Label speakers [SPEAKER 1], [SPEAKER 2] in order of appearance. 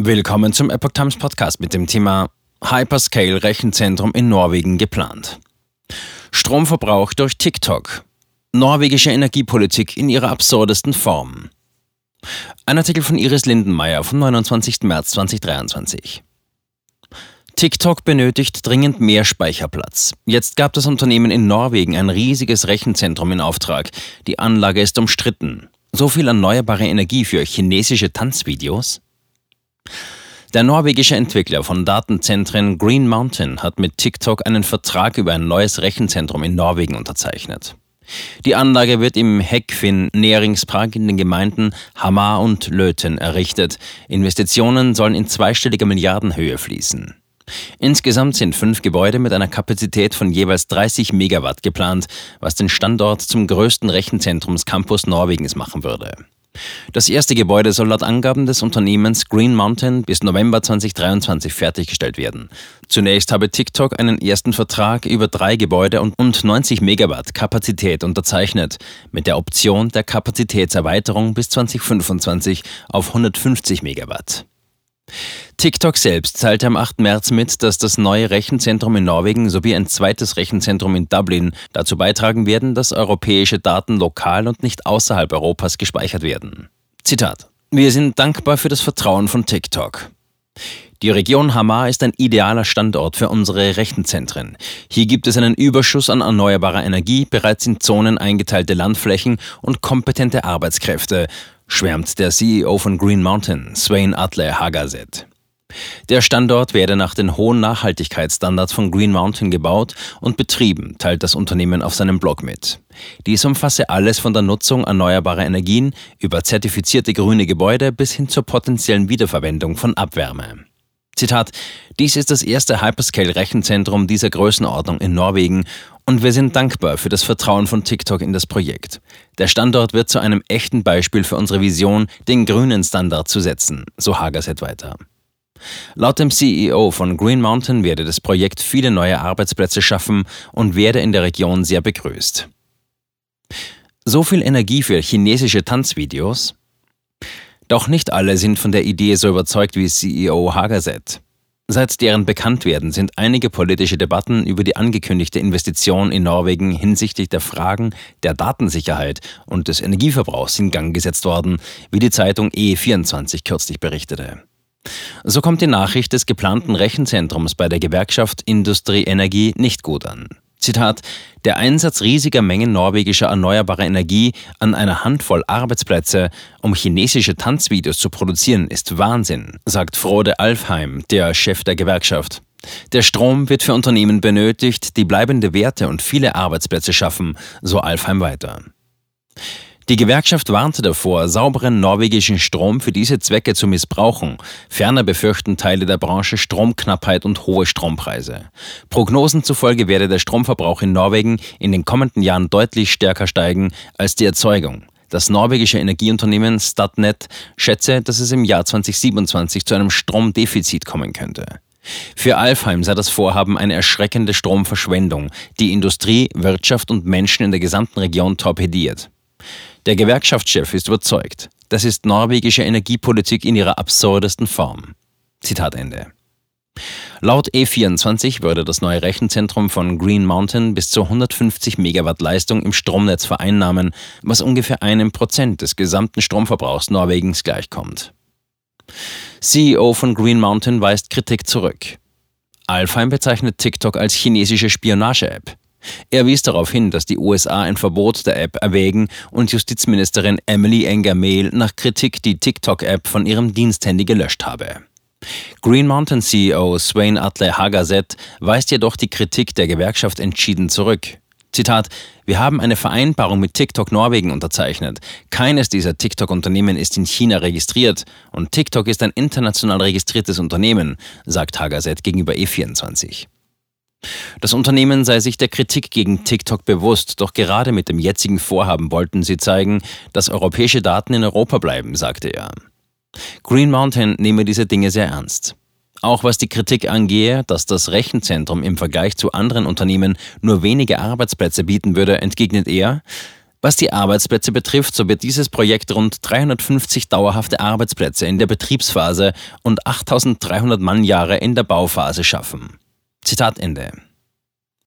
[SPEAKER 1] Willkommen zum Epoch Times Podcast mit dem Thema Hyperscale Rechenzentrum in Norwegen geplant. Stromverbrauch durch TikTok. Norwegische Energiepolitik in ihrer absurdesten Form. Ein Artikel von Iris Lindenmeier vom 29. März 2023. TikTok benötigt dringend mehr Speicherplatz. Jetzt gab das Unternehmen in Norwegen ein riesiges Rechenzentrum in Auftrag. Die Anlage ist umstritten. So viel erneuerbare Energie für chinesische Tanzvideos? Der norwegische Entwickler von Datenzentren Green Mountain hat mit TikTok einen Vertrag über ein neues Rechenzentrum in Norwegen unterzeichnet. Die Anlage wird im Heckfinn Nähringspark in den Gemeinden Hamar und Löten errichtet. Investitionen sollen in zweistelliger Milliardenhöhe fließen. Insgesamt sind fünf Gebäude mit einer Kapazität von jeweils 30 Megawatt geplant, was den Standort zum größten Rechenzentrumscampus Norwegens machen würde. Das erste Gebäude soll laut Angaben des Unternehmens Green Mountain bis November 2023 fertiggestellt werden. Zunächst habe TikTok einen ersten Vertrag über drei Gebäude und 90 Megawatt Kapazität unterzeichnet, mit der Option der Kapazitätserweiterung bis 2025 auf 150 Megawatt. TikTok selbst teilte am 8. März mit, dass das neue Rechenzentrum in Norwegen sowie ein zweites Rechenzentrum in Dublin dazu beitragen werden, dass europäische Daten lokal und nicht außerhalb Europas gespeichert werden. Zitat. Wir sind dankbar für das Vertrauen von TikTok. Die Region Hamar ist ein idealer Standort für unsere Rechenzentren. Hier gibt es einen Überschuss an erneuerbarer Energie, bereits in Zonen eingeteilte Landflächen und kompetente Arbeitskräfte, schwärmt der CEO von Green Mountain, Swain Atle Hagaset. Der Standort werde nach den hohen Nachhaltigkeitsstandards von Green Mountain gebaut und betrieben, teilt das Unternehmen auf seinem Blog mit. Dies umfasse alles von der Nutzung erneuerbarer Energien über zertifizierte grüne Gebäude bis hin zur potenziellen Wiederverwendung von Abwärme. Zitat, dies ist das erste Hyperscale-Rechenzentrum dieser Größenordnung in Norwegen und wir sind dankbar für das Vertrauen von TikTok in das Projekt. Der Standort wird zu einem echten Beispiel für unsere Vision, den grünen Standard zu setzen, so Hagerset weiter. Laut dem CEO von Green Mountain werde das Projekt viele neue Arbeitsplätze schaffen und werde in der Region sehr begrüßt. So viel Energie für chinesische Tanzvideos? Doch nicht alle sind von der Idee so überzeugt wie CEO Hagerset. Seit deren Bekanntwerden sind einige politische Debatten über die angekündigte Investition in Norwegen hinsichtlich der Fragen der Datensicherheit und des Energieverbrauchs in Gang gesetzt worden, wie die Zeitung E24 kürzlich berichtete. So kommt die Nachricht des geplanten Rechenzentrums bei der Gewerkschaft Industrie Energie nicht gut an. Zitat, der Einsatz riesiger Mengen norwegischer erneuerbarer Energie an einer Handvoll Arbeitsplätze, um chinesische Tanzvideos zu produzieren, ist Wahnsinn, sagt Frode Alfheim, der Chef der Gewerkschaft. Der Strom wird für Unternehmen benötigt, die bleibende Werte und viele Arbeitsplätze schaffen, so Alfheim weiter. Die Gewerkschaft warnte davor, sauberen norwegischen Strom für diese Zwecke zu missbrauchen. Ferner befürchten Teile der Branche Stromknappheit und hohe Strompreise. Prognosen zufolge werde der Stromverbrauch in Norwegen in den kommenden Jahren deutlich stärker steigen als die Erzeugung. Das norwegische Energieunternehmen Statnet schätze, dass es im Jahr 2027 zu einem Stromdefizit kommen könnte. Für Alfheim sei das Vorhaben eine erschreckende Stromverschwendung, die Industrie, Wirtschaft und Menschen in der gesamten Region torpediert. Der Gewerkschaftschef ist überzeugt, das ist norwegische Energiepolitik in ihrer absurdesten Form. Zitat Ende. Laut E24 würde das neue Rechenzentrum von Green Mountain bis zu 150 Megawatt Leistung im Stromnetz vereinnahmen, was ungefähr einem Prozent des gesamten Stromverbrauchs Norwegens gleichkommt. CEO von Green Mountain weist Kritik zurück. Alfheim bezeichnet TikTok als chinesische Spionage-App. Er wies darauf hin, dass die USA ein Verbot der App erwägen und Justizministerin Emily Enger-Mehl nach Kritik die TikTok-App von ihrem Diensthandy gelöscht habe. Green Mountain CEO Swain Atle Hagaset weist jedoch die Kritik der Gewerkschaft entschieden zurück. Zitat: Wir haben eine Vereinbarung mit TikTok Norwegen unterzeichnet. Keines dieser TikTok-Unternehmen ist in China registriert und TikTok ist ein international registriertes Unternehmen, sagt Hagaset gegenüber E24. Das Unternehmen sei sich der Kritik gegen TikTok bewusst, doch gerade mit dem jetzigen Vorhaben wollten sie zeigen, dass europäische Daten in Europa bleiben, sagte er. Green Mountain nehme diese Dinge sehr ernst. Auch was die Kritik angehe, dass das Rechenzentrum im Vergleich zu anderen Unternehmen nur wenige Arbeitsplätze bieten würde, entgegnet er, Was die Arbeitsplätze betrifft, so wird dieses Projekt rund 350 dauerhafte Arbeitsplätze in der Betriebsphase und 8300 Mannjahre in der Bauphase schaffen. Zitat Ende.